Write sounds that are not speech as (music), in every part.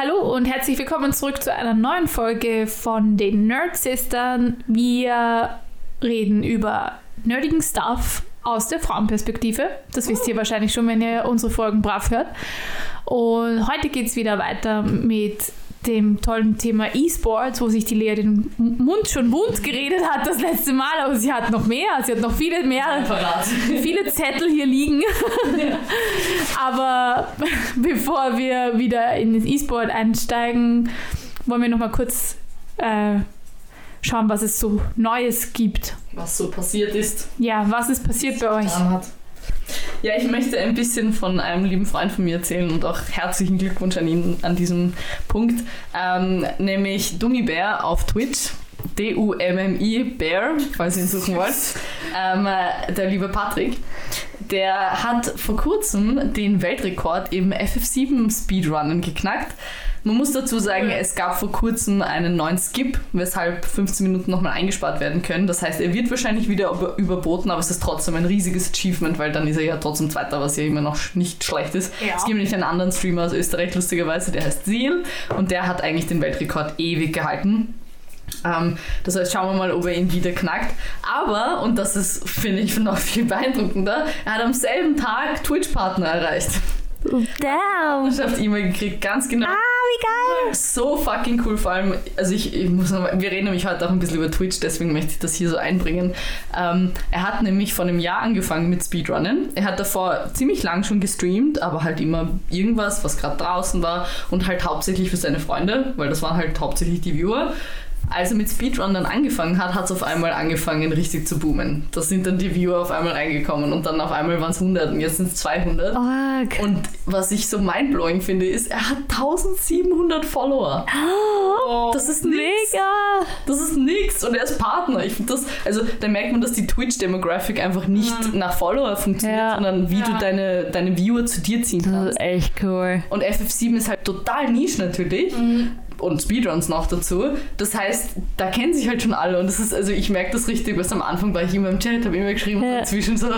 Hallo und herzlich willkommen zurück zu einer neuen Folge von den Nerd Sistern. Wir reden über nerdigen Stuff aus der Frauenperspektive. Das wisst ihr wahrscheinlich schon, wenn ihr unsere Folgen brav hört. Und heute geht es wieder weiter mit dem tollen Thema E-Sports, wo sich die Lea den Mund schon wund geredet hat das letzte Mal, aber sie hat noch mehr, sie hat noch viele mehr, (laughs) viele Zettel hier liegen. aber (laughs) bevor wir wieder in das E-Sport einsteigen, wollen wir noch mal kurz äh, schauen, was es so Neues gibt. Was so passiert ist. Ja, was ist passiert bei euch? Hat. Ja, ich möchte ein bisschen von einem lieben Freund von mir erzählen und auch herzlichen Glückwunsch an ihn an diesem Punkt. Ähm, nämlich Dummy Bear auf Twitch. D-U-M-M-I Bear, falls ihr ihn suchen wollt. Ähm, äh, der liebe Patrick. Der hat vor kurzem den Weltrekord im FF7 Speedrunnen geknackt. Man muss dazu sagen, es gab vor kurzem einen neuen Skip, weshalb 15 Minuten nochmal eingespart werden können. Das heißt, er wird wahrscheinlich wieder über überboten, aber es ist trotzdem ein riesiges Achievement, weil dann ist er ja trotzdem Zweiter, was ja immer noch nicht schlecht ist. Ja. Es gibt nämlich einen anderen Streamer aus Österreich, lustigerweise, der heißt Seal und der hat eigentlich den Weltrekord ewig gehalten. Ähm, das heißt, schauen wir mal, ob er ihn wieder knackt. Aber, und das ist, finde ich, noch viel beeindruckender, er hat am selben Tag Twitch-Partner erreicht. Damn. E-Mail gekriegt, ganz genau. Ah, wie geil. So fucking cool, vor allem, also ich, ich muss noch wir reden nämlich heute auch ein bisschen über Twitch, deswegen möchte ich das hier so einbringen. Ähm, er hat nämlich vor einem Jahr angefangen mit Speedrunnen. Er hat davor ziemlich lang schon gestreamt, aber halt immer irgendwas, was gerade draußen war und halt hauptsächlich für seine Freunde, weil das waren halt hauptsächlich die Viewer als er mit Speedrun dann angefangen hat, hat es auf einmal angefangen richtig zu boomen. Da sind dann die Viewer auf einmal reingekommen und dann auf einmal waren es 100 und jetzt sind es 200. Org. Und was ich so mindblowing finde, ist, er hat 1700 Follower. Oh, das ist nix. Mega. Das ist nix und er ist Partner. Ich finde das, also da merkt man, dass die Twitch-Demographic einfach nicht mhm. nach Follower funktioniert, ja. sondern wie ja. du deine, deine Viewer zu dir ziehen kannst. Das ist echt cool. Und FF7 ist halt total niche natürlich. Mhm und Speedruns noch dazu. Das heißt, da kennen sich halt schon alle und das ist, also ich merke das richtig, was am Anfang war ich immer im Chat, habe immer geschrieben ja. und inzwischen so,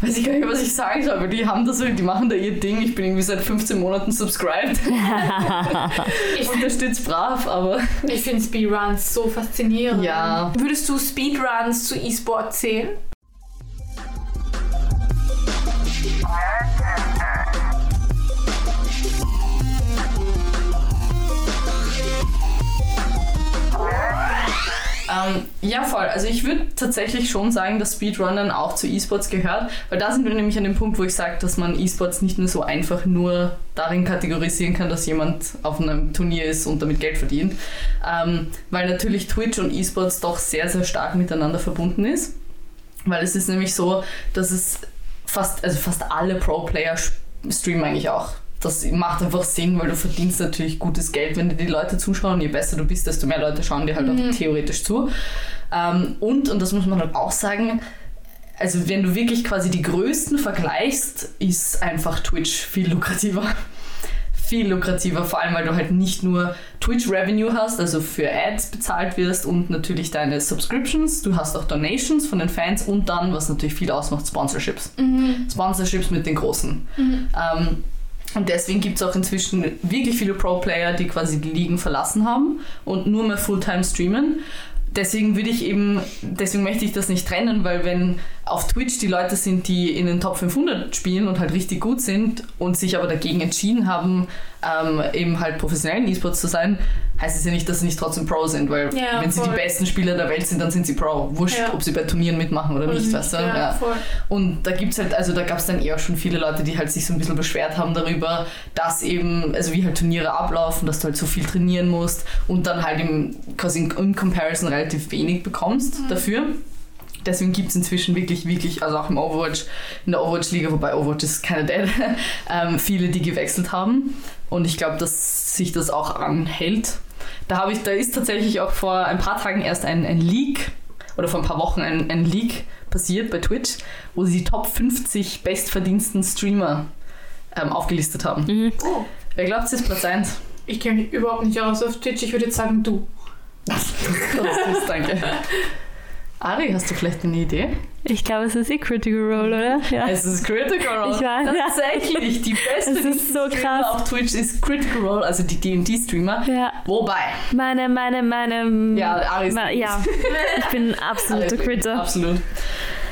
weiß ich gar nicht, was ich sagen soll, aber die haben das so, die machen da ihr Ding. Ich bin irgendwie seit 15 Monaten subscribed. (laughs) (laughs) ich unterstütze brav, aber. Ich finde Speedruns so faszinierend. Ja. Würdest du Speedruns zu E-Sport zählen? Ähm, ja, voll. Also ich würde tatsächlich schon sagen, dass Speedrunnen auch zu E-Sports gehört, weil da sind wir nämlich an dem Punkt, wo ich sage, dass man E-Sports nicht nur so einfach nur darin kategorisieren kann, dass jemand auf einem Turnier ist und damit Geld verdient, ähm, weil natürlich Twitch und E-Sports doch sehr, sehr stark miteinander verbunden ist, weil es ist nämlich so, dass es fast, also fast alle Pro-Player streamen eigentlich auch das macht einfach Sinn, weil du verdienst natürlich gutes Geld, wenn dir die Leute zuschauen. Je besser du bist, desto mehr Leute schauen dir halt mhm. auch theoretisch zu. Ähm, und, und das muss man halt auch sagen, also wenn du wirklich quasi die Größten vergleichst, ist einfach Twitch viel lukrativer. (laughs) viel lukrativer, vor allem weil du halt nicht nur Twitch Revenue hast, also für Ads bezahlt wirst und natürlich deine Subscriptions, du hast auch Donations von den Fans und dann, was natürlich viel ausmacht, Sponsorships. Mhm. Sponsorships mit den Großen. Mhm. Ähm, und deswegen gibt es auch inzwischen wirklich viele Pro-Player, die quasi die Ligen verlassen haben und nur mehr Fulltime streamen. Deswegen würde ich eben, deswegen möchte ich das nicht trennen, weil wenn auf Twitch die Leute sind, die in den Top 500 spielen und halt richtig gut sind und sich aber dagegen entschieden haben, ähm, eben halt professionellen E-Sports zu sein, heißt es ja nicht, dass sie nicht trotzdem Pro sind, weil ja, wenn sie die besten Spieler der Welt sind, dann sind sie Pro. Wurscht, ja. ob sie bei Turnieren mitmachen oder nicht, weißt du? Ja, und da gibt's halt, also da gab es dann eher schon viele Leute, die halt sich so ein bisschen beschwert haben darüber, dass eben, also wie halt Turniere ablaufen, dass du halt so viel trainieren musst und dann halt im, quasi im Comparison relativ wenig bekommst mhm. dafür. Deswegen gibt es inzwischen wirklich, wirklich, also auch im Overwatch, in der Overwatch-Liga, wobei Overwatch ist keine Dead, (laughs) ähm, viele, die gewechselt haben. Und ich glaube, dass sich das auch anhält. Da, habe ich, da ist tatsächlich auch vor ein paar Tagen erst ein, ein Leak oder vor ein paar Wochen ein, ein Leak passiert bei Twitch, wo sie die Top 50 bestverdiensten Streamer ähm, aufgelistet haben. Mhm. Oh. Wer glaubt, es ist Platz 1? Ich kenne mich überhaupt nicht aus auf Twitch. Ich würde jetzt sagen, du. (laughs) das ist, danke. (laughs) Ari, hast du vielleicht eine Idee? Ich glaube, es ist eh Critical Role, oder? Ja. Es ist Critical Role. Ich weiß, ja. Tatsächlich, die beste Es ist so krass. auf Twitch ist Critical Role, also die D&D-Streamer. ja. Wobei, Meine, meine, meine. ja, Ari ist Ma- ja. Ich bin absoluter (laughs) Critter. Absolut.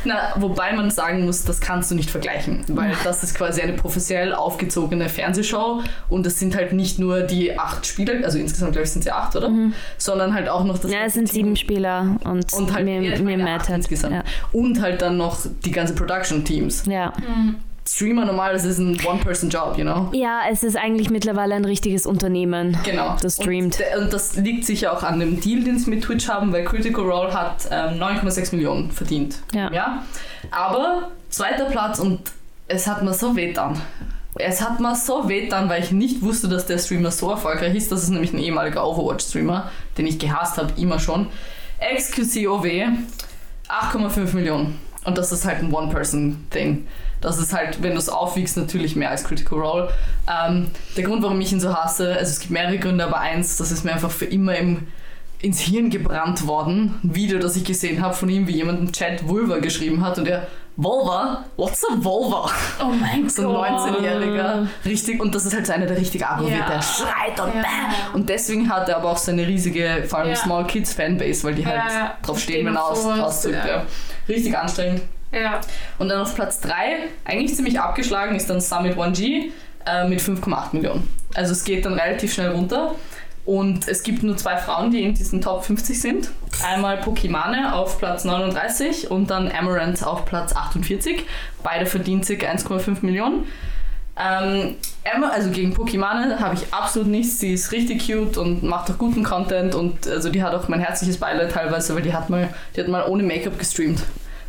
Na, wobei man sagen muss, das kannst du nicht vergleichen, weil das ist quasi eine professionell aufgezogene Fernsehshow und es sind halt nicht nur die acht Spieler, also insgesamt glaube ich sind sie acht, oder? Sondern halt auch noch das Mhm. Ja, es sind sieben Spieler und, und halt ja, Matt acht hat. insgesamt. Ja. Und halt dann noch die ganze Production Teams. ja. Streamer normal, das ist ein One-Person-Job, you know? ja, es ist eigentlich mittlerweile ein richtiges Unternehmen. Genau. Das streamt. Und, und das liegt sicher auch an dem Deal, den sie mit Twitch haben, weil Critical Role hat ähm, 9,6 Millionen verdient. Ja. ja. Aber zweiter Platz und es hat mir so wehtan. Es hat mir so wehtan, weil ich nicht wusste, dass der Streamer so erfolgreich ist. Das ist nämlich ein ehemaliger Overwatch-Streamer, den ich gehasst habe, immer schon. XQCOW, 8,5 Millionen. Und das ist halt ein One-Person-Thing. Das ist halt, wenn du es aufwiegst, natürlich mehr als Critical Role. Ähm, der Grund, warum ich ihn so hasse, also es gibt mehrere Gründe, aber eins, das ist mir einfach für immer im, ins Hirn gebrannt worden. Ein Video, das ich gesehen habe von ihm, wie jemand im Chat Vulva geschrieben hat und er, Vulva? What's a Vulva? Oh mein (laughs) So ein 19-Jähriger, richtig, und das ist halt so einer, der richtig aggro wird, Ja. der schreit und Ja. bäh. Und deswegen hat er aber auch so eine riesige, vor allem Ja. Small Kids Fanbase, weil die halt Ja, drauf Stehen wenn er aus, auszieht. ja. Richtig anstrengend. Ja. Und dann auf Platz 3, eigentlich ziemlich abgeschlagen, ist dann Summit 1G äh, mit 5,8 Millionen. Also es geht dann relativ schnell runter. Und es gibt nur zwei Frauen, die in diesen Top 50 sind. Einmal Pokimane auf Platz 39 und dann Amaranth auf Platz 48. Beide verdienen ca. 1,5 Millionen. Ähm, Emma, also gegen Pokimane habe ich absolut nichts. Sie ist richtig cute und macht auch guten Content und also die hat auch mein herzliches Beileid teilweise, weil die hat mal, die hat mal ohne Make-up gestreamt.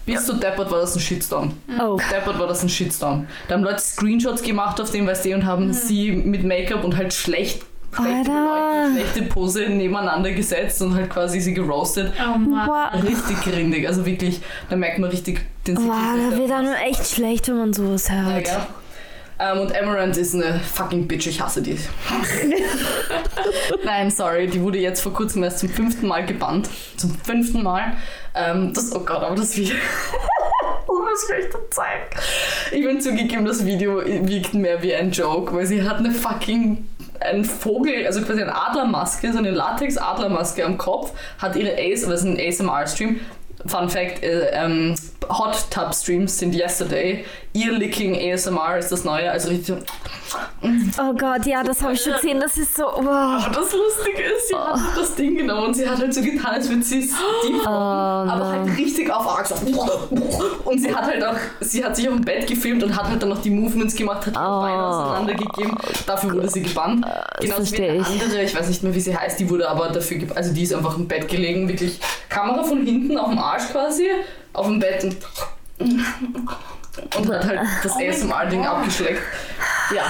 Bis zu deppert war das ein Shitstorm. Oh. Deppert war das ein Shitstorm. Da haben Leute Screenshots gemacht auf dem, weißt du, und haben sie mit Make-up und halt schlecht schlechte. Leute, schlechte Pose nebeneinander gesetzt und halt quasi sie geroastet. Oh Mann. Wow. Richtig grindig, also wirklich, da merkt man richtig den Wow, da wird einem echt schlecht, wenn man sowas ja, hört. Gell? Ähm, und Amaranth ist eine fucking Bitch, ich hasse die. Nein, sorry, die wurde jetzt vor kurzem erst zum fünften Mal gebannt. Zum fünften Mal. Ähm, das, oh Gott, aber das Video. (laughs) Oh, was soll ich bin zugegeben, das Video wirkt mehr wie ein Joke, weil sie hat eine fucking ein Vogel, also quasi eine Adlermaske, so eine Latex-Adlermaske am Kopf, hat ihre Ace, ist ein ASMR-Stream. Fun Fact, äh, ähm, Hot Tub Streams sind yesterday. Ear Licking ASMR ist das neue, also richtig so. Oh Gott, ja, das habe ich schon gesehen. Das ist so. Wow. Aber das Lustige ist, sie hat das Ding genommen und sie hat halt so getan, als würde sie es deep aber halt richtig auf arg. Und sie hat halt auch, sie hat sich auf dem Bett gefilmt und hat halt dann noch die Movements gemacht, hat die Oh. Beine auseinandergegeben. Dafür wurde sie gebannt. Genauso wie verstehe eine andere, ich weiß nicht mehr, wie sie heißt, die wurde aber dafür, ge- also die ist einfach im Bett gelegen, wirklich Kamera von hinten auf dem Arsch quasi, auf dem Bett und und hat halt das Oh mein ASMR-Ding Gott. abgeschleckt. Ja,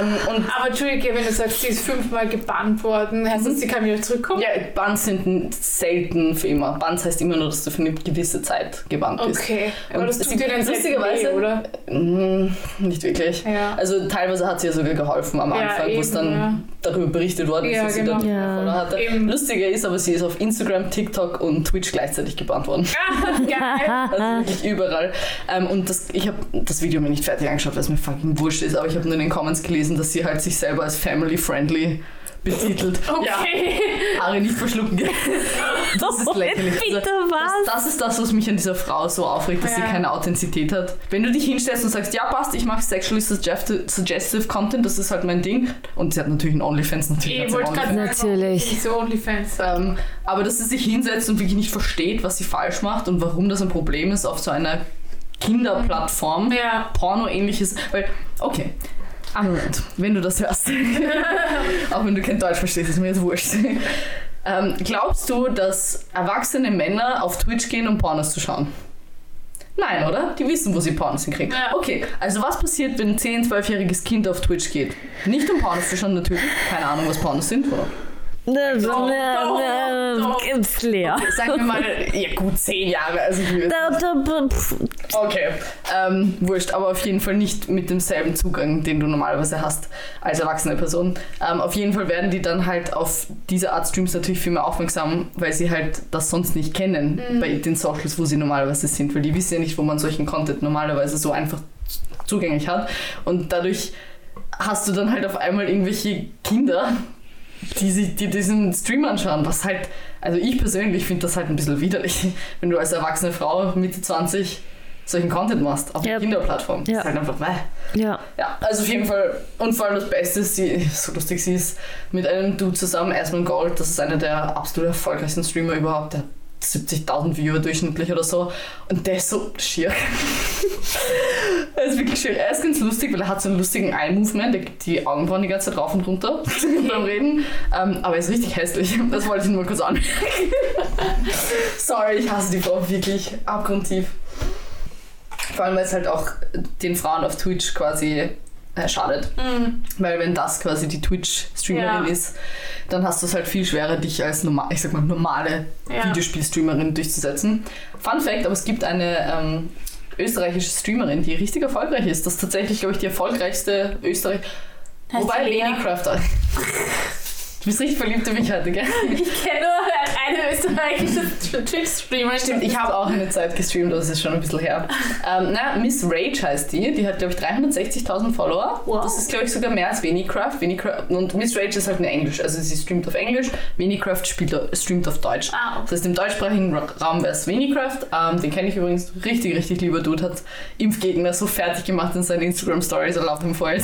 ähm, und Aber Entschuldige, wenn du sagst, sie ist fünfmal gebannt worden, heißt das, sie kann wieder zurückkommen? Ja, Bans sind selten für immer. Bans heißt immer nur, dass du für eine gewisse Zeit gebannt bist. Okay, aber Und das tut dir dann lustigerweise- weh, oder? Mm, nicht wirklich. Ja. Also teilweise hat sie ja sogar geholfen am Ja, Anfang, wo es dann ja. darüber berichtet worden ist, Ja, dass sie genau. da Ja. Follower hatte. Eben. Lustiger ist aber, sie ist auf Instagram, TikTok und Twitch gleichzeitig gebannt worden. Geil. (laughs) Also wirklich überall. Ähm, und das, ich habe das Video mir nicht fertig angeschaut, weil es mir fucking wurscht ist, aber ich habe nur in den Comments gelesen, dass sie halt sich selber als family-friendly betitelt. (laughs) Ja, Okay. Haare nicht verschlucken. (laughs) Das ist lächerlich. Bitte Also, was? Das, das ist das, was mich an dieser Frau so aufregt, dass sie Ja. keine Authentizität hat. Wenn du dich hinstellst und sagst, ja passt, ich mache sexually suggestive, Content, das ist halt mein Ding. Und sie hat natürlich einen Onlyfans, natürlich. Ich sie wollte gerade Natürlich. so Onlyfans. Ähm, aber dass sie sich hinsetzt und wirklich nicht versteht, was sie falsch macht und warum das ein Problem ist auf so einer Kinderplattform. Ja. Porno-ähnliches, weil, okay, Amaranth, wenn du das hörst, (laughs) auch wenn du kein Deutsch verstehst, ist mir jetzt wurscht. Ähm, glaubst du, dass erwachsene Männer auf Twitch gehen, um Pornos zu schauen? Nein, oder? Die wissen, wo sie Pornos hinkriegen. Ja. Okay, also was passiert, wenn ein 10-, 12-jähriges Kind auf Twitch geht? Nicht um Pornos zu schauen, natürlich. Keine Ahnung, was Pornos sind, oder? Ne, Doch, ne, doch, ne, doch. Gibt's leer. Sagen wir mal, ja gut, 10 Jahre. Also pf, Okay, ähm, wurscht, aber auf jeden Fall nicht mit demselben Zugang, den du normalerweise hast als erwachsene Person. Ähm, auf jeden Fall werden die dann halt auf diese Art Streams natürlich viel mehr aufmerksam, weil sie halt das sonst nicht kennen bei den Socials, wo sie normalerweise sind, weil die wissen ja nicht, wo man solchen Content normalerweise so einfach zugänglich hat. Und dadurch hast du dann halt auf einmal irgendwelche Kinder, die sich die diesen Stream anschauen, was halt, also ich persönlich finde das halt ein bisschen widerlich, (laughs) wenn du als erwachsene Frau Mitte 20 solchen Content machst auf einer Kinderplattform. Ja. ist halt einfach, meh. Ja. Ja, also auf jeden Fall, und vor allem das Beste ist, sie, so lustig sie ist, mit einem Dude zusammen, Asmund Gold, das ist einer der absolut erfolgreichsten Streamer überhaupt, der hat 70.000 Viewer durchschnittlich oder so, und der ist so schier. (laughs) er ist wirklich schier. Er ist ganz lustig, weil er hat so einen lustigen Eye-Movement, der gibt die Augenbrauen die ganze Zeit rauf und runter (laughs) beim Reden, ähm, aber er ist richtig hässlich, das wollte ich nur kurz anmerken. (laughs) Sorry, ich hasse die Frau wirklich abgrundtief. Vor allem, weil es halt auch den Frauen auf Twitch quasi äh, schadet. Weil wenn das quasi die Twitch-Streamerin Ja. ist, dann hast du es halt viel schwerer, dich als normal, ich sag mal, normale Ja. Videospiel-Streamerin durchzusetzen. Fun Fact, aber es gibt eine ähm, österreichische Streamerin, die richtig erfolgreich ist. Das ist tatsächlich, glaube ich, die erfolgreichste Österreich... Heißt Wobei Lea? Ladycraft... Du bist richtig verliebt in mich heute, gell? Ich kenne nur eine österreichische Twitch-Streamer. Stimmt, ich habe auch eine Zeit gestreamt, das ist schon ein bisschen her. Ähm, na, Miss Rage heißt die. Die hat, glaube ich, 360.000 Follower. Wow. Das ist, glaube ich, sogar mehr als Venicraft. Venicraft. Und Miss Rage ist halt eine Englisch. Also sie streamt auf Englisch. Venicraft spielt, streamt auf Deutsch. Ah. Das heißt, im deutschsprachigen Ra- Raum wäre es Venicraft. Ähm, den kenne ich übrigens richtig, richtig lieber Dude. Hat Impfgegner so fertig gemacht in seinen Instagram-Stories. I love him for it.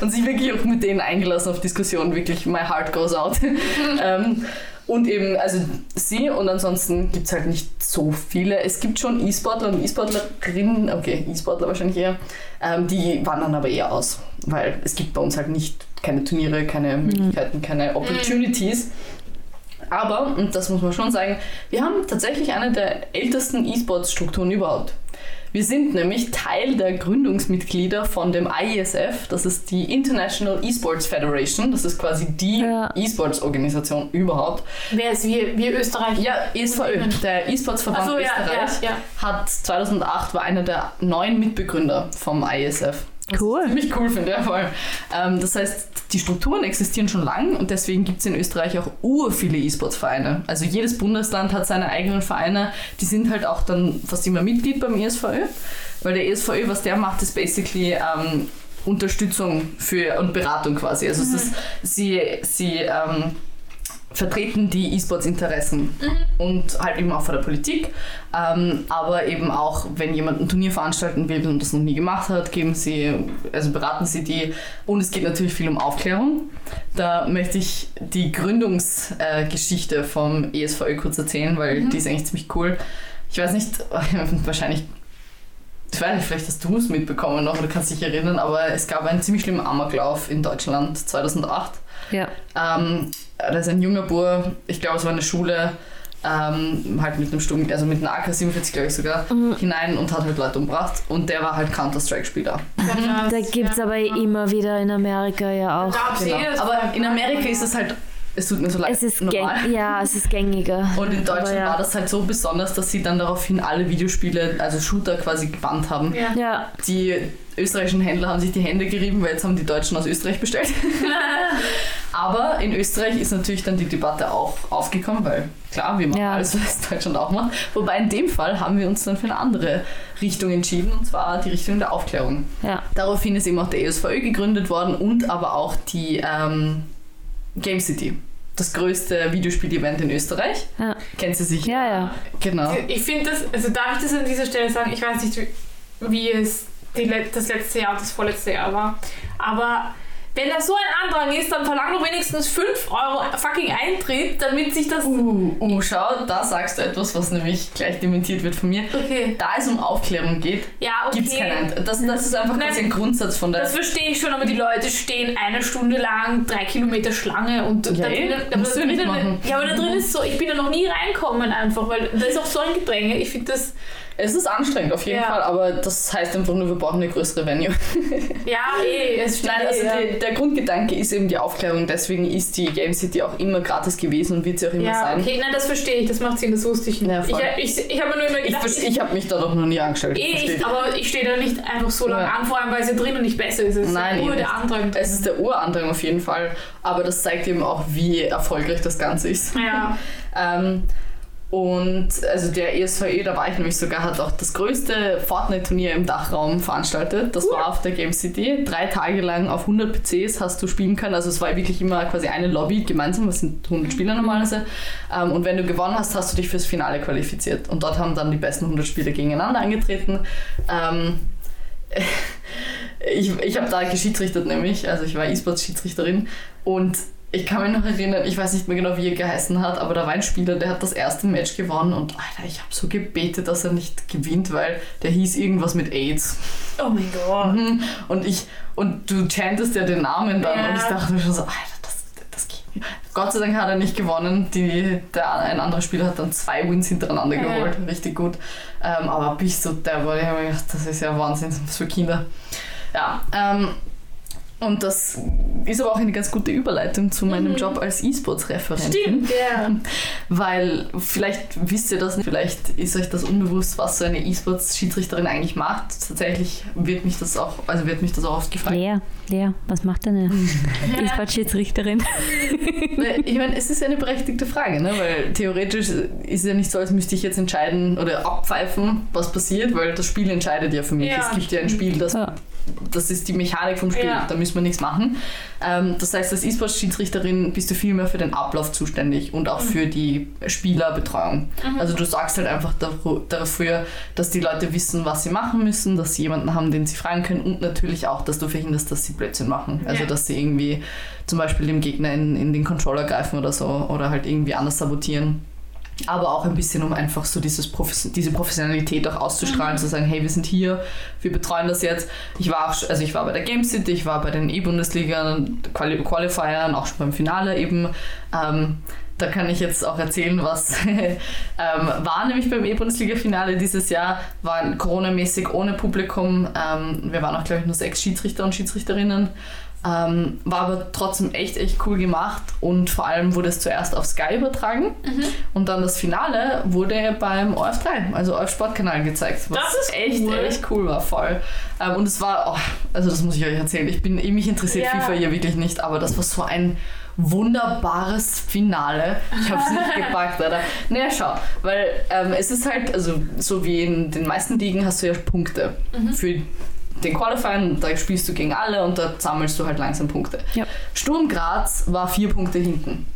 und sich wirklich auch mit denen eingelassen auf Diskussionen. Wirklich, my heart goes out. (laughs) ähm, und eben, also sie und ansonsten gibt es halt nicht so viele. Es gibt schon E-Sportler und E-Sportlerinnen, okay, E-Sportler wahrscheinlich eher, ähm, die wandern aber eher aus, weil es gibt bei uns halt nicht keine Turniere, keine Möglichkeiten, keine Opportunities. Aber, und das muss man schon sagen, wir haben tatsächlich eine der ältesten E-Sports-Strukturen überhaupt. Wir sind nämlich Teil der Gründungsmitglieder von dem IESF, das ist die International Esports Federation, das ist quasi die Ja. E-Sports-Organisation überhaupt. Wer ist wir? Wir Österreich? Ja, ESVÖ, der E-Sports-Verband so, ja, Österreich, ja, hat 2008 war einer der neun Mitbegründer vom IESF. Was Cool. ich ziemlich cool finde, ja voll. Ähm, das heißt, die Strukturen existieren schon lang und deswegen gibt es in Österreich auch ur viele E-Sports-Vereine. Also jedes Bundesland hat seine eigenen Vereine, die sind halt auch dann fast immer Mitglied beim ESVÖ, weil der ESVÖ, was der macht, ist basically ähm, Unterstützung für und Beratung quasi. Also es ist, sie, sie ähm, vertreten die E-Sports-Interessen und halt eben auch vor der Politik. Ähm, aber eben auch, wenn jemand ein Turnier veranstalten will und das noch nie gemacht hat, geben sie, also beraten sie die. Und es geht natürlich viel um Aufklärung. Da möchte ich die Gründungsgeschichte vom ESVÖ kurz erzählen, weil die ist eigentlich ziemlich cool. Ich weiß nicht, (laughs) wahrscheinlich ich weiß nicht, vielleicht hast du es mitbekommen noch oder kannst dich erinnern, aber es gab einen ziemlich schlimmen Amoklauf in Deutschland 2008. Ja. Ähm, da ist ein junger Bur, ich glaube, es war eine Schule, ähm, halt mit einem Sturm, also mit einer AK-47, glaube ich sogar, hinein und hat halt Leute umgebracht. Und der war halt Counter-Strike-Spieler. Da gibt es aber immer wieder in Amerika ja auch. Genau. Aber in Amerika ist es halt, es tut mir so leid, Es ist normal. ja, es ist gängiger. Und in Deutschland ja. war das halt so besonders, dass sie dann daraufhin alle Videospiele, also Shooter quasi gebannt haben. Ja. Ja, Die österreichischen Händler haben sich die Hände gerieben, weil jetzt haben die Deutschen aus Österreich bestellt. (laughs) Aber in Österreich ist natürlich dann die Debatte auch aufgekommen, weil klar, wir machen Ja. alles, was Deutschland auch macht. Wobei in dem Fall haben wir uns dann für eine andere Richtung entschieden, und zwar die Richtung der Aufklärung. ja. Daraufhin ist eben auch der ESVÖ gegründet worden und aber auch die ähm, Game City. Das größte Videospiel-Event in Österreich. Ja. Kennt sie sich? Ja, ja. Genau. Ich finde das, also darf ich das an dieser Stelle sagen? Ich weiß nicht, wie es die, das letzte Jahr und das vorletzte Jahr war. Aber wenn da so ein Andrang ist, dann verlang doch wenigstens 5 Euro fucking Eintritt, damit sich das. Uh, uh, schau, da sagst du etwas, was nämlich gleich dementiert wird von mir. Okay. Da es um Aufklärung geht, Ja, okay. gibt es keinen Eintritt. Das, das ist einfach Nein. ein Grundsatz von der. Das verstehe ich schon, aber die Leute stehen eine Stunde lang, drei Kilometer Schlange und Ja, da eh, aber da du nicht drinnen, machen. ja, aber da drin ist so, ich bin da noch nie reinkommen einfach, weil da ist auch so ein Gedränge. Ich finde das, Es ist anstrengend auf jeden Ja. Fall, aber das heißt einfach nur, wir brauchen eine größere Venue. (laughs) Ja, eh, es stimmt. Nein, also eh, ja. die, der Grundgedanke ist eben die Aufklärung, deswegen ist die Game City auch immer gratis gewesen und wird sie auch immer ja, sein. okay, nein, das verstehe ich, das macht Sinn, das wusste ich nicht. Ja, ich ich, ich habe nur immer Ich, gedacht, vers- ich habe mich da doch noch nie angestellt. eh, ich, aber ich stehe da nicht einfach so lange an, vor allem weil sie drinnen nicht besser ist. Es ist Nein, eh der nicht. Andrang. Es ist der Urandrang auf jeden Fall, aber das zeigt eben auch, wie erfolgreich das Ganze ist. Ja, (laughs) Ähm, und also der ESVE, da war ich nämlich sogar, hat auch das größte Fortnite-Turnier im Dachraum veranstaltet. Das war auf der Game City. Drei Tage lang auf 100 PCs hast du spielen können. Also es war wirklich immer quasi eine Lobby gemeinsam. Es sind 100 Spieler normalerweise. Ähm, und wenn du gewonnen hast, hast du dich fürs Finale qualifiziert. Und dort haben dann die besten 100 Spieler gegeneinander angetreten. Ähm, (laughs) ich ich habe da geschiedsrichtert nämlich, also ich war E-Sports-Schiedsrichterin und ich kann mich noch erinnern, ich weiß nicht mehr genau, wie er geheißen hat, aber da war ein Spieler, der hat das erste Match gewonnen und Alter, ich habe so gebetet, dass er nicht gewinnt, weil der hieß irgendwas mit AIDS. oh mein Gott. Mhm. Und ich und du chantest ja den Namen dann Ja. und ich dachte mir schon so, Alter, das, das geht nicht. Gott sei Dank hat er nicht gewonnen. Die, der, ein anderer Spieler hat dann zwei Wins hintereinander Ja. geholt. Richtig gut. Ähm, aber bis so der ich hab mir gedacht, das ist ja Wahnsinn, für Kinder. Ja, ähm, und das ist aber auch eine ganz gute Überleitung zu meinem Mhm. Job als E-Sports-Referentin. Stimmt, ja. (laughs) Weil vielleicht wisst ihr das nicht, vielleicht ist euch das unbewusst, was so eine E-Sports-Schiedsrichterin eigentlich macht. Tatsächlich wird mich das auch, also wird mich das auch oft gefragt. Lea, Lea, was macht denn eine (laughs) E-Sport-Schiedsrichterin? Weil, (laughs) Ich meine, es ist ja eine berechtigte Frage, ne? weil theoretisch ist es ja nicht so, als müsste ich jetzt entscheiden oder abpfeifen, was passiert, weil das Spiel entscheidet ja für mich. Ja, es gibt ja ein Spiel, das, Ja. Das ist die Mechanik vom Spiel, Ja. da müssen wir nichts machen. Ähm, das heißt, als E-Sports-Schiedsrichterin bist du viel mehr für den Ablauf zuständig und auch für die Spielerbetreuung. Also du sagst halt einfach dafür, dass die Leute wissen, was sie machen müssen, dass sie jemanden haben, den sie fragen können und natürlich auch, dass du verhinderst, dass sie Blödsinn machen. Also Ja. dass sie irgendwie zum Beispiel dem Gegner in, in den Controller greifen oder so oder halt irgendwie anders sabotieren. Aber auch ein bisschen, um einfach so dieses Profes diese Professionalität auch auszustrahlen, zu sagen, hey, wir sind hier, wir betreuen das jetzt. Ich war auch, also ich war bei der Game City, ich war bei den E-Bundesliga Quali Qualifiern, auch schon beim Finale eben. Ähm, da kann ich jetzt auch erzählen, was (laughs) ähm, war nämlich beim E-Bundesliga-Finale dieses Jahr, war Corona-mäßig ohne Publikum. Ähm, wir waren auch, glaube ich, nur sechs Schiedsrichter und Schiedsrichterinnen. Ähm, war aber trotzdem echt, echt cool gemacht und vor allem wurde es zuerst auf Sky übertragen und dann das Finale wurde beim OF3, also OF Sportkanal gezeigt, was Das ist echt, cool. echt cool war, voll. Ähm, und es war, oh, also das muss ich euch erzählen, ich bin, mich interessiert Ja. FIFA hier wirklich nicht, aber das war so ein wunderbares Finale. Ich habe es nicht (laughs) gepackt, Alter. Naja, schau, weil ähm, es ist halt, also so wie in den meisten Ligen hast du ja Punkte für den Qualifying, da spielst du gegen alle und da sammelst du halt langsam Punkte. Ja. Sturm Graz war vier Punkte hinten.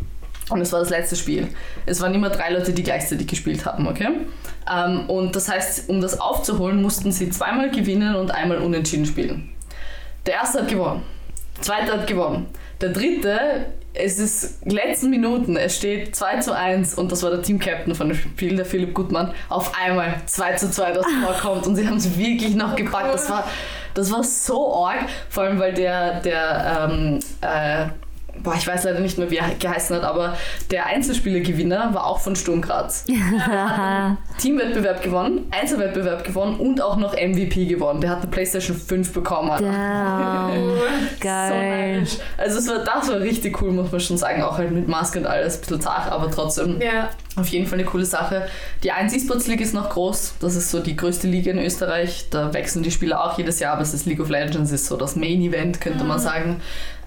Und es war das letzte Spiel. Es waren immer drei Leute, die gleichzeitig gespielt haben, okay? Ähm, und das heißt, um das aufzuholen, mussten sie zweimal gewinnen und einmal unentschieden spielen. Der erste hat gewonnen. Der zweite hat gewonnen. Der dritte, es ist letzten Minuten, es steht 2 zu 1 und das war der Team-Captain von dem Spiel, der Philipp Gutmann. Auf einmal 2 zu 2 das vorkommt und sie haben es wirklich noch gepackt. Das war, das war so arg, vor allem weil der, der ähm, äh, boah, ich weiß leider nicht mehr, wie er geheißen hat, aber der Einzelspielergewinner war auch von Sturm Graz. (laughs) Teamwettbewerb gewonnen, Einzelwettbewerb gewonnen und auch noch MVP gewonnen. Der hat eine PlayStation 5 bekommen. (laughs) So Geil. neidisch. also es war, das war richtig cool, muss man schon sagen. Auch halt mit Maske und alles, ein bisschen zart, aber trotzdem Ja. auf jeden Fall eine coole Sache. Die 1 E-Sports League ist noch groß. Das ist so die größte Liga in Österreich. Da wechseln die Spieler auch jedes Jahr, aber es ist League of Legends, ist so das Main Event, könnte man sagen.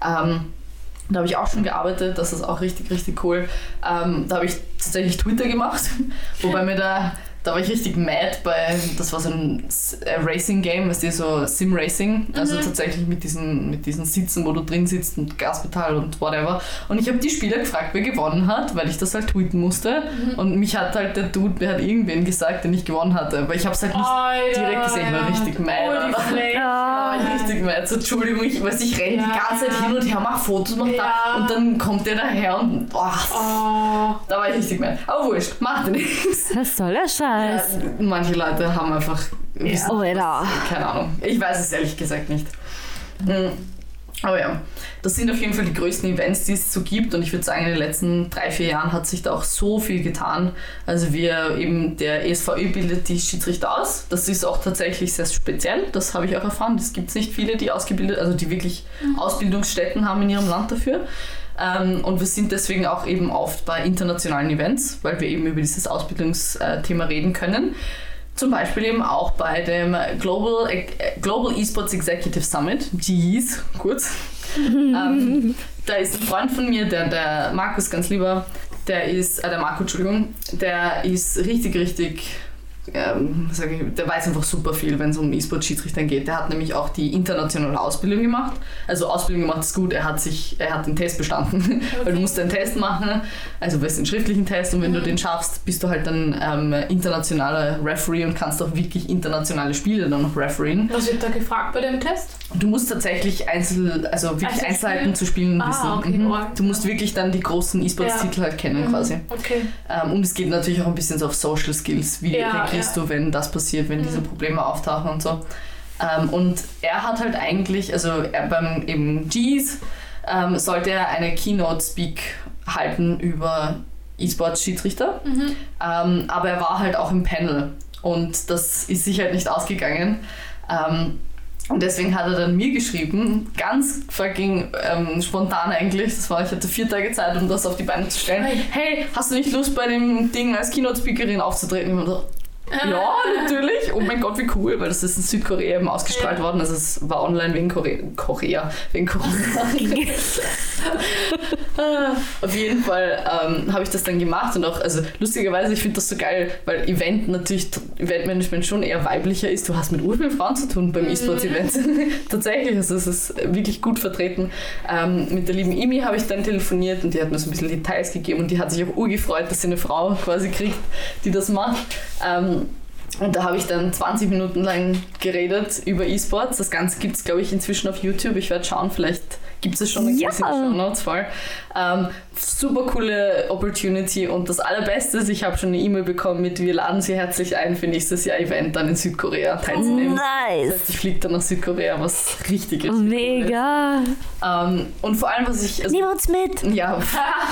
Ähm, da habe ich auch schon gearbeitet, das ist auch richtig, richtig cool. Ähm, da habe ich tatsächlich Twitter gemacht, (laughs) wobei mir da, da war ich richtig mad bei, das war so ein äh, Racing-Game, weißt du, so Sim-Racing, also tatsächlich mit diesen, mit diesen Sitzen, wo du drin sitzt und Gaspedal und whatever. Und ich habe die Spieler gefragt, wer gewonnen hat, weil ich das halt tweeten musste. Und mich hat halt der Dude, der hat irgendwen gesagt, der nicht gewonnen hatte, aber ich habe es halt nicht Alter, direkt gesehen, ich war richtig mad. Oh. (laughs) Ah, richtig mad. So, Entschuldigung, ich weiß, ich renne Ja. die ganze Zeit hin und her, mach Fotos, mach Ja. da. Und dann kommt der daher und boah, Oh. da war ich richtig mad. Aber wurscht, macht nichts. Was soll der Scheiß? Manche Leute haben einfach. wissen- Oh, Alter. Keine Ahnung. Ich weiß es ehrlich gesagt nicht. Mm. Aber ja, das sind auf jeden Fall die größten Events, die es so gibt. Und ich würde sagen, in den letzten drei, vier Jahren hat sich da auch so viel getan. Also wir eben, der ESVÖ bildet die Schiedsrichter aus. Das ist auch tatsächlich sehr speziell. Das habe ich auch erfahren. Es gibt nicht viele, die ausgebildet, also die wirklich Ausbildungsstätten haben in ihrem Land dafür. Ähm, und wir sind deswegen auch eben oft bei internationalen Events, weil wir eben über dieses Ausbildungsthema reden können. Zum Beispiel eben auch bei dem Global, äh, Global Esports Executive Summit, GES, kurz. (laughs) ähm, da ist ein Freund von mir, der, der Markus ganz lieber, der ist, äh, der Marco, Entschuldigung, der ist richtig, richtig ähm, ich, der weiß einfach super viel, wenn es um E-Sport-Schiedsrichtern geht. Der hat nämlich auch die internationale Ausbildung gemacht. Also Ausbildung gemacht ist gut, er hat sich, er hat den Test bestanden. (laughs) Okay. Weil du musst einen Test machen, also du einen schriftlichen Test und wenn mhm. du den schaffst, bist du halt dann ähm, internationaler Referee und kannst auch wirklich internationale Spiele dann noch refereen. Was wird da gefragt bei dem Test? Du musst tatsächlich Einzel, also wirklich Einzel Einzelheiten zu spielen ah, wissen. Okay, mhm. Du musst wirklich dann die großen E-Sports-Titel ja. halt kennen mhm. quasi. Okay. Ähm, und es geht natürlich auch ein bisschen so auf Social Skills, wie ja, ja. du, wenn das passiert, wenn mhm. diese Probleme auftauchen und so. Ähm, und er hat halt eigentlich, also er beim eben G's ähm, sollte er eine Keynote-Speak halten über E-Sports-Schiedsrichter. Mhm. Ähm, aber er war halt auch im Panel und das ist sich halt nicht ausgegangen. Ähm, und deswegen hat er dann mir geschrieben, ganz fucking ähm, spontan eigentlich, das war, ich hatte vier Tage Zeit, um das auf die Beine zu stellen. Hey, hast du nicht Lust bei dem Ding als Keynote-Speakerin aufzutreten? Und so, ja, natürlich. Oh mein Gott, wie cool, weil das ist in Südkorea eben ausgestrahlt worden. Also es war online wegen Korea. Korea wegen (laughs) Corona. Auf jeden Fall ähm, habe ich das dann gemacht und auch, also lustigerweise, ich finde das so geil, weil Event natürlich, Eventmanagement schon eher weiblicher ist. Du hast mit urvielen Frauen zu tun beim E-Sports-Event. (laughs) Tatsächlich, also es ist wirklich gut vertreten. Ähm, mit der lieben Imi habe ich dann telefoniert und die hat mir so ein bisschen Details gegeben und die hat sich auch urgefreut, dass sie eine Frau quasi kriegt, die das macht. Ähm, und da habe ich dann 20 Minuten lang geredet über E-Sports. Das Ganze gibt es, glaube ich, inzwischen auf YouTube. Ich werde schauen, vielleicht gibt es schon ja. in den Show Notes voll. Ähm, super coole Opportunity und das Allerbeste ist, ich habe schon eine E-Mail bekommen mit, wir laden Sie herzlich ein für nächstes Jahr Event dann in Südkorea teilzunehmen. Nice. Das heißt, ich fliege dann nach Südkorea, was richtig, richtig Mega. Cool ähm, und vor allem, was ich... Also, Nehmen uns mit. Ja,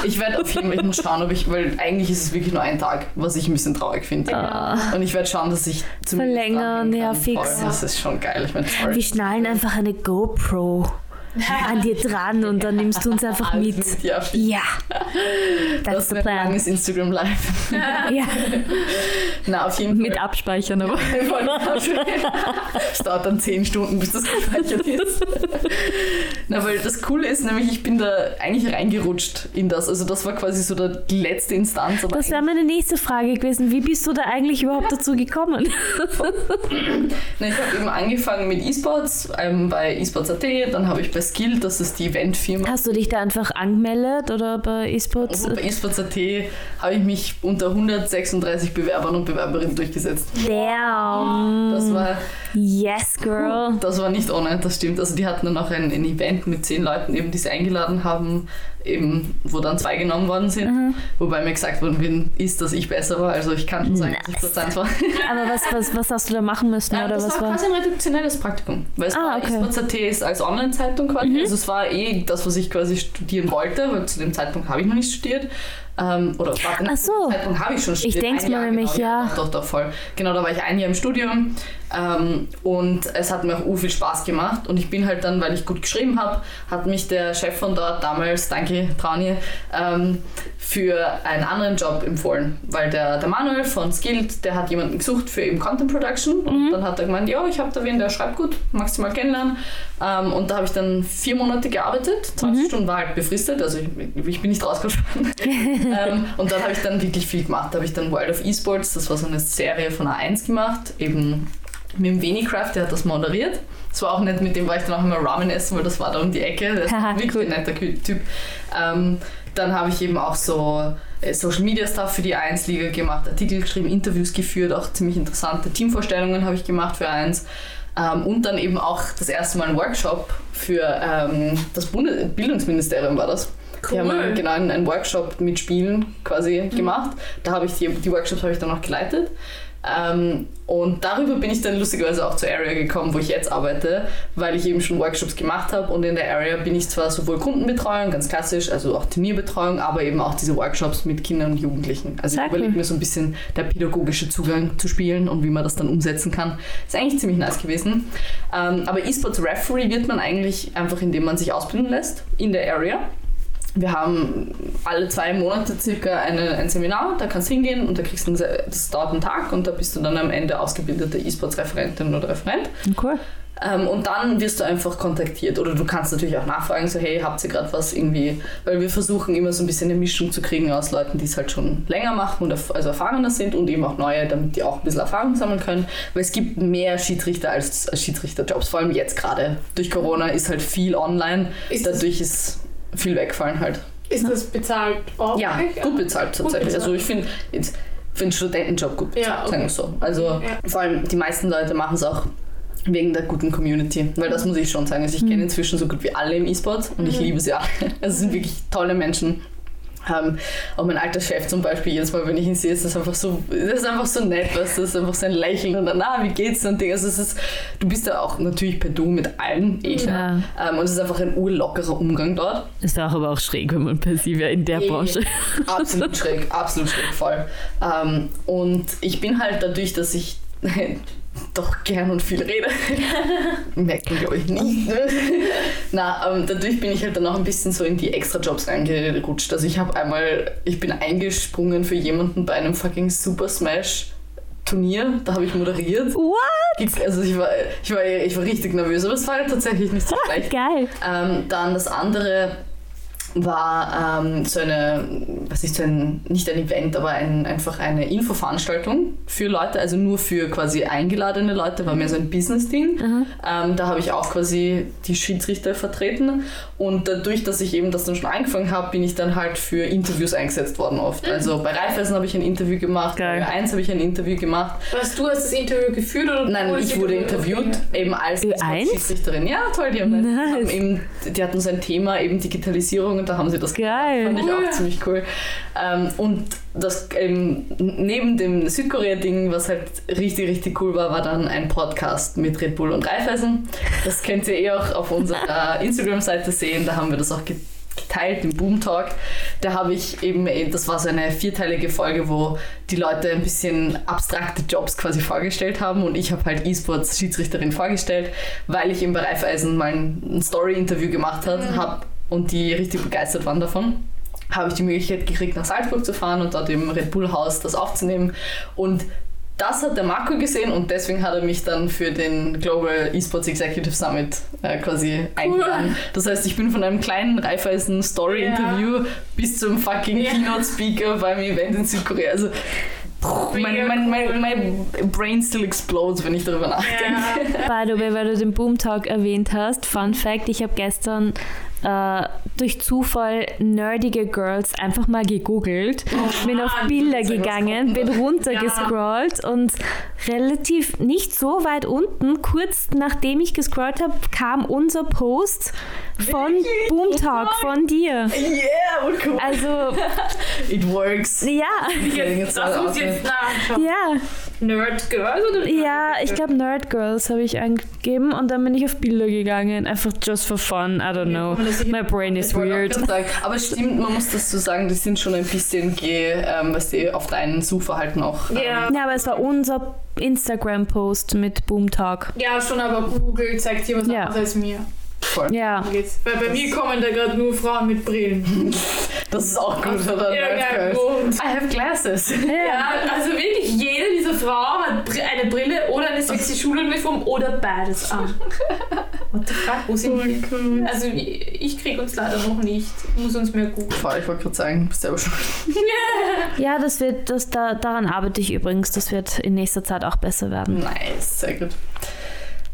ich werde auf jeden Fall schauen, ob ich, weil eigentlich ist es wirklich nur ein Tag, was ich ein bisschen traurig finde. Uh. Und ich werde schauen, dass ich zumindest Verlängern, ja, fix. Voll, das ist schon geil. Ich mein, Wir schnallen einfach eine GoPro (laughs) an dir dran und dann nimmst du uns einfach mit. Ja, ja. (laughs) That's das the plan. Ein langes Instagram Live. (laughs) ja. Na, auf jeden Fall. Mit Abspeichern aber. Es dauert dann zehn Stunden, bis das gespeichert ist. Na, weil das Coole ist nämlich, ich bin da eigentlich reingerutscht in das. Also das war quasi so die letzte Instanz. das wäre meine nächste Frage gewesen. Wie bist du da eigentlich überhaupt dazu gekommen? Na, ich habe eben angefangen mit E-Sports ähm, bei eSports.at, dann habe ich bei Skill, das ist die Eventfirma. Hast du dich da einfach angemeldet oder bei eSports? Also bei eSports.at habe ich mich unter 136 Bewerbern und Bewerberinnen durchgesetzt. Damn. Das war. Yes, girl. Das war nicht ohne, das stimmt. Also die hatten dann auch ein, ein Event mit zehn Leuten, eben, die sie eingeladen haben, eben, wo dann zwei genommen worden sind. Mhm. Wobei mir gesagt worden ist, dass ich besser war. Also ich kann schon sagen, nice. dass ich 1 war. (laughs) Aber was, was, was hast du da machen müssen? Ja, oder das was war quasi ein redaktionelles Praktikum. Weil es ah, war okay. als Online-Zeitung quasi. Mhm. Also es war eh das, was ich quasi studieren wollte, weil zu dem Zeitpunkt habe ich noch nicht studiert. Ähm, oder warte, Ach so. Zeitpunkt habe ich schon studiert. Ich denke mal nämlich, genau, ja. Doch, doch, voll. Genau, da war ich ein Jahr im Studium ähm, und es hat mir auch u viel Spaß gemacht. Und ich bin halt dann, weil ich gut geschrieben habe, hat mich der Chef von dort damals, danke Trauni, ähm, für einen anderen Job empfohlen. Weil der, der Manuel von Skilled, der hat jemanden gesucht für eben Content Production. Und mhm. dann hat er gemeint, ja, ich habe da wen, der schreibt gut, magst du mal kennenlernen. Ähm, und da habe ich dann vier Monate gearbeitet. 20 mhm. Stunden war halt befristet, also ich, ich bin nicht rausgefahren. (laughs) ähm, und dann habe ich dann wirklich viel gemacht. Da habe ich dann World of Esports, das war so eine Serie von A1 gemacht, eben mit dem Venicraft, der hat das moderiert. Das war auch nett, mit dem war ich dann auch immer Ramen essen, weil das war da um die Ecke. Der ist wirklich cool. ein netter Typ. Ähm, dann habe ich eben auch so äh, Social Media Stuff für die 1-Liga gemacht, Artikel geschrieben, Interviews geführt, auch ziemlich interessante Teamvorstellungen habe ich gemacht für 1. Ähm, und dann eben auch das erste Mal einen Workshop für ähm, das Bundesbildungsministerium war das. Cool. Die haben genau einen, einen Workshop mit Spielen quasi mhm. gemacht. Da habe ich die, die Workshops habe ich dann auch geleitet. Ähm, und darüber bin ich dann lustigerweise auch zur Area gekommen, wo ich jetzt arbeite, weil ich eben schon Workshops gemacht habe. Und in der Area bin ich zwar sowohl Kundenbetreuung, ganz klassisch, also auch Turnierbetreuung, aber eben auch diese Workshops mit Kindern und Jugendlichen. Also Sehr ich überlege mir so ein bisschen der pädagogische Zugang zu Spielen und wie man das dann umsetzen kann. Ist eigentlich ziemlich nice gewesen. Ähm, aber E-Sports Referee wird man eigentlich einfach, indem man sich ausbilden lässt in der Area. Wir haben alle zwei Monate circa eine, ein Seminar, da kannst du hingehen und da kriegst du, ein, Se- das dauert einen Tag und da bist du dann am Ende ausgebildete E-Sports-Referentin oder Referent. Cool. Ähm, und dann wirst du einfach kontaktiert oder du kannst natürlich auch nachfragen, so hey, habt ihr gerade was irgendwie, weil wir versuchen immer so ein bisschen eine Mischung zu kriegen aus Leuten, die es halt schon länger machen und erf- also erfahrener sind und eben auch neue, damit die auch ein bisschen Erfahrung sammeln können, weil es gibt mehr Schiedsrichter als, als Schiedsrichterjobs, vor allem jetzt gerade. Durch Corona ist halt viel online, Ist dadurch ist viel wegfallen halt. Ist das bezahlt auch? Ja, gut bezahlt tatsächlich. bezahlt. Also ich finde jetzt für einen Studentenjob gut bezahlt, Ja, okay. sagen wir so. Also Ja. vor allem die meisten Leute machen es auch wegen der guten Community, weil das muss ich schon sagen. Also ich kenne inzwischen so gut wie alle im E-Sport und ich liebe sie alle. (laughs) Also es sind wirklich tolle Menschen. Ähm, auch mein alter Chef zum Beispiel, jedes Mal, wenn ich ihn sehe, ist das einfach so, das ist einfach so nett, du, das ist einfach sein Lächeln und dann, ah, wie geht's und Ding. Also es ist, du bist ja auch natürlich per Du mit allen, eh klar. Ähm, und es ist einfach ein urlockerer Umgang dort. Ist auch aber auch schräg, wenn man passiv wäre in der Eh, Branche. Absolut schräg, absolut schräg, voll. Ähm, und ich bin halt dadurch, dass ich (laughs) doch gern und viel rede, (laughs) merkt man glaube ich nicht. Ne? (laughs) Na, ähm, dadurch bin ich halt dann auch ein bisschen so in die Extra-Jobs reingerutscht. Also ich habe einmal, ich bin eingesprungen für jemanden bei einem fucking Super Smash Turnier, da habe ich moderiert. What? Also ich war, ich war, ich war richtig nervös, aber es war tatsächlich nicht so (laughs) leicht. Geil. Ähm, dann das andere war ähm, so eine, was ist so ein, nicht ein Event, aber ein, einfach eine Infoveranstaltung für Leute, also nur für quasi eingeladene Leute, war mehr so ein Business-Ding. Ähm, da habe ich auch quasi die Schiedsrichter vertreten und dadurch, dass ich eben das dann schon angefangen habe, bin ich dann halt für Interviews eingesetzt worden oft. Also bei Raiffeisen habe ich ein Interview gemacht, Geil. bei 1 habe ich ein Interview gemacht. Was, du hast das Interview geführt oder Nein, ich wurde interviewt, eben als Ö1? Schiedsrichterin. Ja, toll, die haben, (laughs) Nice. haben eben, die hatten so ein Thema, eben Digitalisierung und da haben sie das Geil. Fand ich auch ziemlich cool. Ähm, und das ähm, neben dem Südkorea-Ding, was halt richtig, richtig cool war, war dann ein Podcast mit Red Bull und Raiffeisen. Das könnt ihr eh auch auf unserer (laughs) Instagram-Seite sehen. Da haben wir das auch ge- geteilt im Boom Talk. Da habe ich eben, eh, das war so eine vierteilige Folge, wo die Leute ein bisschen abstrakte Jobs quasi vorgestellt haben und ich habe halt E-Sports-Schiedsrichterin vorgestellt, weil ich eben bei Raiffeisen mal ein Story-Interview gemacht habe hab und die richtig begeistert waren davon habe ich die Möglichkeit gekriegt, nach Salzburg zu fahren und dort im Red Bull Haus das aufzunehmen. Und das hat der Marco gesehen und deswegen hat er mich dann für den Global Esports Executive Summit äh, quasi eingeladen. Das heißt, ich bin von einem kleinen Raiffeisen Story Interview bis zum fucking Ja. Keynote Speaker beim Event in Südkorea. Also mein, mein, mein, mein Brain still explodes, wenn ich darüber nachdenke. Ja. By the way, weil du den Boom Talk erwähnt hast, Fun Fact, ich habe gestern äh, durch Zufall nerdige Girls einfach mal gegoogelt, bin auf Bilder ja gegangen, bin runtergescrollt und relativ nicht so weit unten, kurz nachdem ich gescrollt habe, kam unser Post von Wirklich? Boom Talk von dir. Yeah, und cool. Also, It works. ja, Jetzt, das muss ich jetzt nachschauen. ja, Nerd Girls oder ja, ich glaube Nerd Girls habe ich eingegeben und dann bin ich auf Bilder gegangen, einfach just for fun, I don't know. das My brain is weird. aber stimmt, man muss dazu sagen, die sind schon ein bisschen ge, ähm, was die auf dein Suchverhalten auch. Ähm, Ja. Ja, aber es war unser Instagram-Post mit Boom Talk. Ja, schon, aber Google zeigt dir was Ja. anderes als mir. voll. Ja. Weil bei mir kommen da gerade nur Frauen mit Brillen. (laughs) Das ist auch gut, oder? Ja. Grund. I have glasses. Ja, also wirklich jede dieser Frauen hat eine Brille oder eine sexy Schuluniform oder beides an. (laughs) What the fuck, wo sind die? Also ich, krieg uns leider noch nicht. Muss uns mehr googeln. Voll, ich wollte gerade sagen, bist selber schon. (laughs) Ja, das wird, das, da, daran arbeite ich übrigens. Das wird in nächster Zeit auch besser werden. Nice, sehr gut.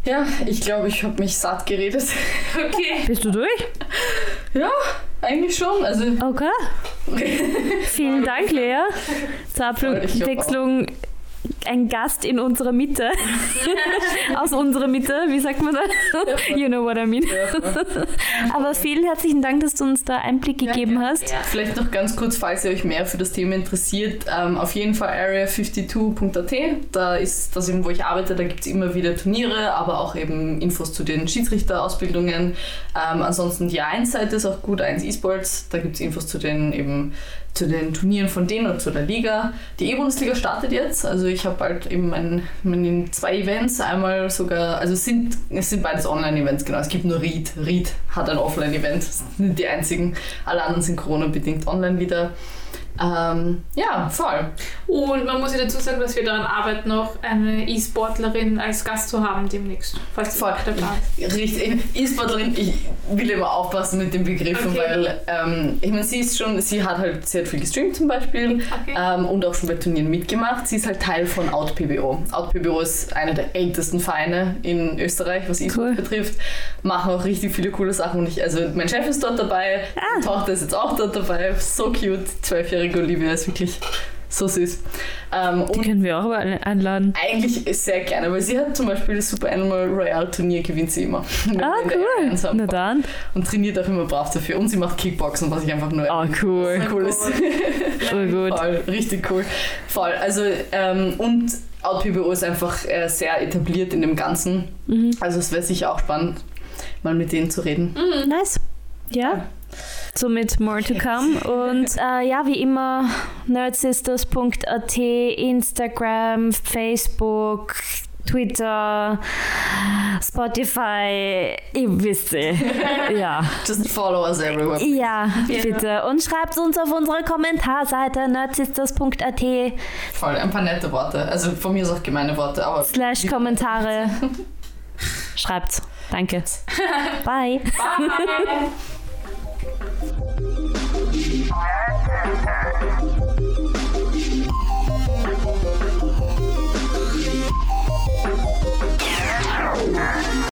Ja, ich glaube, ich habe mich satt geredet. Okay. Bist du durch? Ja, eigentlich schon. Also, Okay. (laughs) Vielen Dank, Lea. Zur Abwechslung ein Gast in unserer Mitte. (laughs) Aus unserer Mitte, wie sagt man das? You know what I mean. Aber vielen herzlichen Dank, dass du uns da Einblick gegeben hast. Vielleicht noch ganz kurz, falls ihr euch mehr für das Thema interessiert, ähm, auf jeden Fall area52.at. Da ist das eben, wo ich arbeite, da gibt es immer wieder Turniere, aber auch eben Infos zu den Schiedsrichterausbildungen. Ähm, ansonsten die 1-Seite ist auch gut, 1 eSports, da gibt es Infos zu den eben zu den Turnieren von denen und zu der Liga. Die E-Bundesliga startet jetzt, also ich habe halt eben mein, meine zwei Events, einmal sogar, also es sind, es sind beides Online-Events, genau, es gibt nur Ried. Ried hat ein Offline-Event, das sind die einzigen, alle anderen sind Corona-bedingt online wieder. Ähm, ja, voll. Und man muss ja dazu sagen, dass wir daran arbeiten, noch eine E-Sportlerin als Gast zu haben demnächst. Falls voll. Der Plan ist. Richtig. E-Sportlerin, ich will immer aufpassen mit den Begriffen, okay. weil ähm, ich meine, sie ist schon, sie hat halt sehr viel gestreamt zum Beispiel okay. ähm, und auch schon bei Turnieren mitgemacht. Sie ist halt Teil von OutPBO. OutPBO ist einer der ältesten Vereine in Österreich, was E-Sport cool. betrifft. Machen auch richtig viele coole Sachen. Und ich, also mein Chef ist dort dabei, ah. Tochter ist jetzt auch dort dabei. So cute, zwölfjährige Erik Olivia ist wirklich so süß. Ähm, die können wir auch einladen. Eigentlich sehr gerne, weil sie hat zum Beispiel das Super Animal Royale Turnier gewinnt sie immer. Ah, cool. Na dann. Und trainiert auch immer brav dafür. Und sie macht Kickboxen, was ich einfach nur oh, cool. cool ist. (laughs) Oh, gut. Voll, richtig cool. Voll. Also, ähm, und OutPBO ist einfach äh, sehr etabliert in dem Ganzen. Mhm. Also es wäre sicher auch spannend, mal mit denen zu reden. Mhm. Nice. Ja. Somit more to come. (laughs) Und äh, ja, wie immer, nerdsisters.at, Instagram, Facebook, Twitter, Spotify, ihr wisst eh. (laughs) ja. Just follow us everywhere. Ja, bitte. Und schreibt uns auf unserer Kommentarseite nerdsisters.at. Voll, ein paar nette Worte. Also von mir ist auch gemeine Worte, aber. Slash Kommentare. (laughs) Schreibt's. Danke. Bye. Bye.